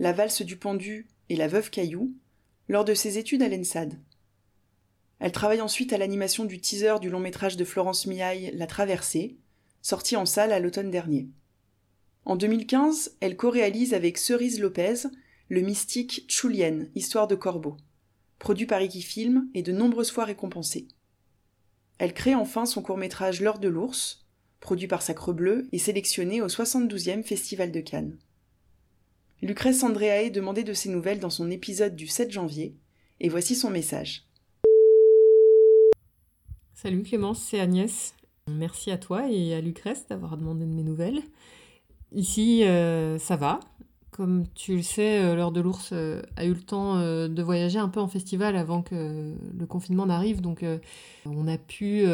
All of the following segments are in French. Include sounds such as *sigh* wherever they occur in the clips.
La valse du pendu et La veuve Caillou, lors de ses études à l'ENSAD. Elle travaille ensuite à l'animation du teaser du long métrage de Florence Miaille, La Traversée, sorti en salle à l'automne dernier. En 2015, elle co-réalise avec Cerise Lopez le mystique Chulien, Histoire de Corbeau, produit par Film et de nombreuses fois récompensé. Elle crée enfin son court-métrage L'heure de l'ours, produit par Sacre Bleu et sélectionné au 72e Festival de Cannes. Lucrèce Andreae demandait de ses nouvelles dans son épisode du 7 janvier, et voici son message. Salut Clémence, c'est Agnès. Merci à toi et à Lucrèce d'avoir demandé de mes nouvelles. Ici, euh, ça va. Comme tu le sais, euh, l'heure de l'ours euh, a eu le temps euh, de voyager un peu en festival avant que le confinement n'arrive, donc on a pu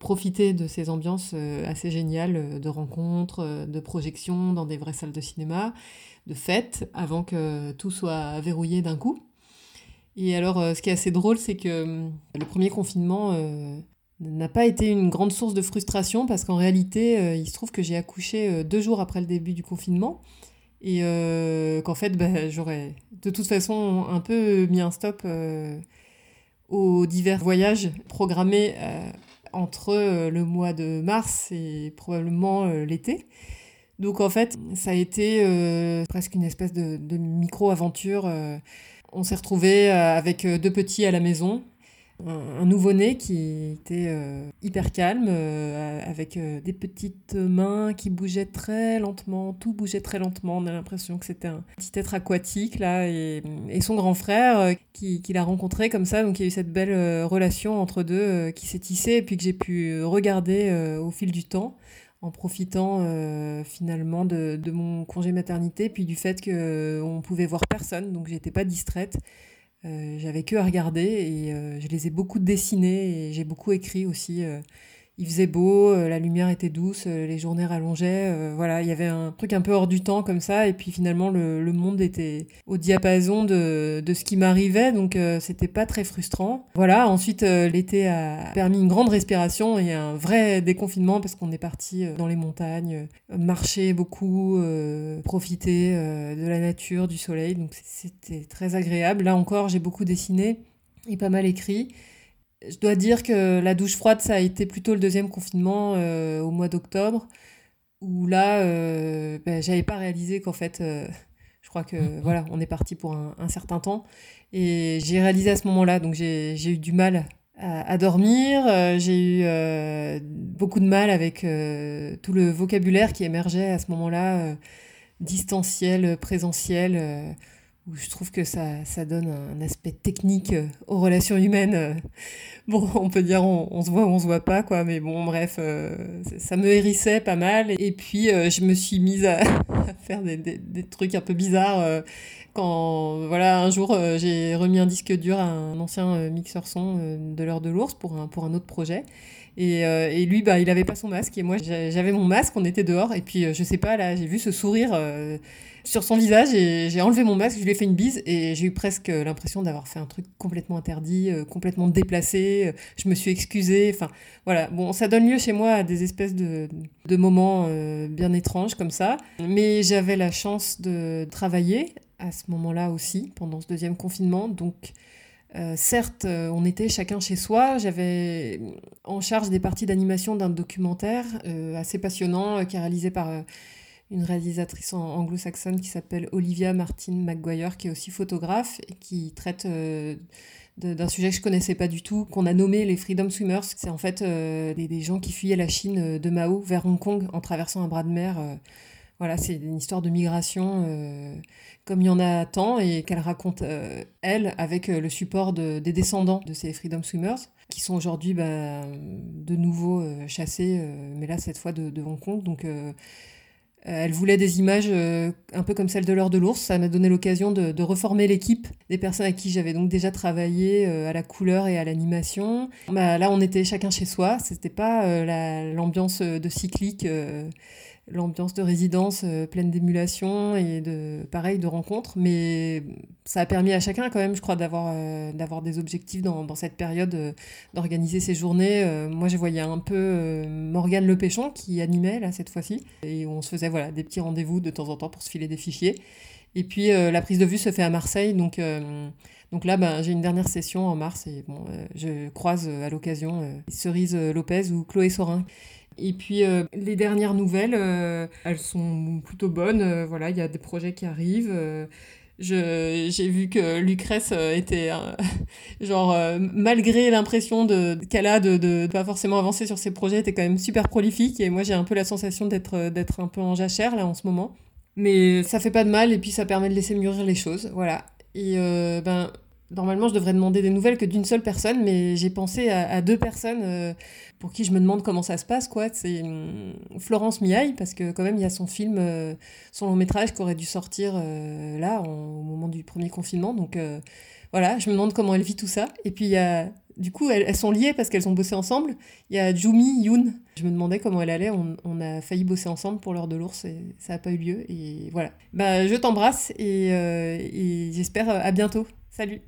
profiter de ces ambiances assez géniales de rencontres, de projections dans des vraies salles de cinéma, de fêtes, avant que tout soit verrouillé d'un coup. Et alors, ce qui est assez drôle, c'est que le premier confinement n'a pas été une grande source de frustration parce qu'en réalité, il se trouve que j'ai accouché deux jours après le début du confinement et euh, qu'en fait bah, j'aurais de toute façon un peu mis un stop euh, aux divers voyages programmés euh, entre le mois de mars et probablement l'été. Donc en fait ça a été presque une espèce de, de micro-aventure. on s'est retrouvés avec deux petits à la maison un, nouveau-né qui était euh, hyper calme, euh, avec euh, des petites mains qui bougeaient très lentement, tout bougeait très lentement. On a l'impression que c'était un petit être aquatique là, et, son grand frère qui, qui l'a rencontré comme ça. Donc il y a eu cette belle relation entre deux qui s'est tissée et puis que j'ai pu regarder au fil du temps en profitant finalement de, de, mon congé maternité, puis du fait qu'on pouvait voir personne, donc j'étais pas distraite. Euh, j'avais que à regarder et euh, je les ai beaucoup dessinés et j'ai beaucoup écrit aussi euh, il faisait beau, euh, la lumière était douce, euh, les journées rallongeaient. Euh, voilà, il y avait un truc un peu hors du temps comme ça. Et puis finalement, le, monde était au diapason de, de ce qui m'arrivait, donc c'était pas très frustrant. Voilà, ensuite l'été a permis une grande respiration et un vrai déconfinement parce qu'on est parti dans les montagnes, marcher beaucoup, profiter de la nature, du soleil. Donc c'était très agréable. Là encore, j'ai beaucoup dessiné et pas mal écrit. Je dois dire que la douche froide, ça a été plutôt le deuxième confinement euh, au mois d'octobre, où là, euh, ben, j'avais pas réalisé qu'en fait, euh, je crois que *laughs* voilà, on est parti pour un, certain temps. Et j'ai réalisé à ce moment-là, donc j'ai eu du mal à, dormir, j'ai eu beaucoup de mal avec tout le vocabulaire qui émergeait à ce moment-là, distanciel, présentiel où je trouve que ça, ça donne un aspect technique euh, aux relations humaines. Euh. Bon, on peut dire on, on se voit ou on se voit pas, quoi, mais bon, bref, euh, ça me hérissait pas mal. Et puis, je me suis mise à, faire des, des, trucs un peu bizarres. quand, voilà, un jour, j'ai remis un disque dur à un ancien mixeur son de l'heure de l'ours pour un, pour un autre projet. Et, et, lui, bah, il avait pas son masque et moi, j'avais mon masque, on était dehors. Et puis, je sais pas, là, j'ai vu ce sourire sur son visage et j'ai enlevé mon masque, je lui ai fait une bise et j'ai eu presque l'impression d'avoir fait un truc complètement interdit, euh, complètement déplacé. Euh, je me suis excusée. Enfin, voilà. Bon, ça donne lieu chez moi à des espèces de, de moments euh, bien étranges comme ça. Mais j'avais la chance de travailler à ce moment-là aussi, pendant ce deuxième confinement. Donc, certes, on était chacun chez soi. J'avais en charge des parties d'animation d'un documentaire assez passionnant qui est réalisé par une réalisatrice anglo-saxonne qui s'appelle Olivia Martin McGuire, qui est aussi photographe et qui traite euh, d'un sujet que je connaissais pas du tout, qu'on a nommé les Freedom Swimmers. C'est en fait euh, des, gens qui fuyaient la Chine euh, de Mao vers Hong Kong en traversant un bras de mer. Voilà, c'est une histoire de migration comme il y en a tant et qu'elle raconte elle avec le support de, des descendants de ces Freedom Swimmers qui sont aujourd'hui bah, de nouveau chassés, mais là cette fois de, de Hong. Donc elle voulait des images un peu comme celle de l'heure de l'ours. Ça m'a donné l'occasion de, reformer l'équipe des personnes avec qui j'avais donc déjà travaillé à la couleur et à l'animation. Bah, là, on était chacun chez soi. C'était pas l'ambiance de cyclique l'ambiance de résidence euh, pleine d'émulation et de pareil de rencontres. Mais ça a permis à chacun quand même je crois d'avoir euh, d'avoir des objectifs dans, cette période euh, d'organiser ses journées. Moi je voyais un peu Morgane Le Péchon qui animait là cette fois-ci. Et on se faisait voilà des petits rendez-vous de temps en temps pour se filer des fichiers. Et puis la prise de vue se fait à Marseille. Donc donc là, ben, j'ai une dernière session en mars et bon, je croise à l'occasion Cerise Lopez ou Chloé Sorin. Et puis euh, les dernières nouvelles, euh, elles sont plutôt bonnes. Euh, voilà, il y a des projets qui arrivent. j'ai vu que Lucrèce était *laughs* genre malgré l'impression de qu'elle a de, de, pas forcément avancer sur ses projets, était quand même super prolifique. Et moi, j'ai un peu la sensation d'être d'être un peu en jachère là en ce moment. Mais ça fait pas de mal et puis ça permet de laisser mûrir les choses. Voilà. Et ben Normalement, je devrais demander des nouvelles que d'une seule personne, mais j'ai pensé à, deux personnes euh, pour qui je me demande comment ça se passe. quoi. C'est hum, Florence Miaille, parce que quand même, il y a son film, euh, son long métrage qui aurait dû sortir euh, là, au moment du premier confinement. Donc voilà, je me demande comment elle vit tout ça. Et puis, il y a, du coup, elles, sont liées parce qu'elles ont bossé ensemble. Il y a Jumi Yoon. Je me demandais comment elle allait. On, a failli bosser ensemble pour l'heure de l'ours et ça n'a pas eu lieu. Et voilà. Bah, je t'embrasse et, et j'espère à bientôt. Salut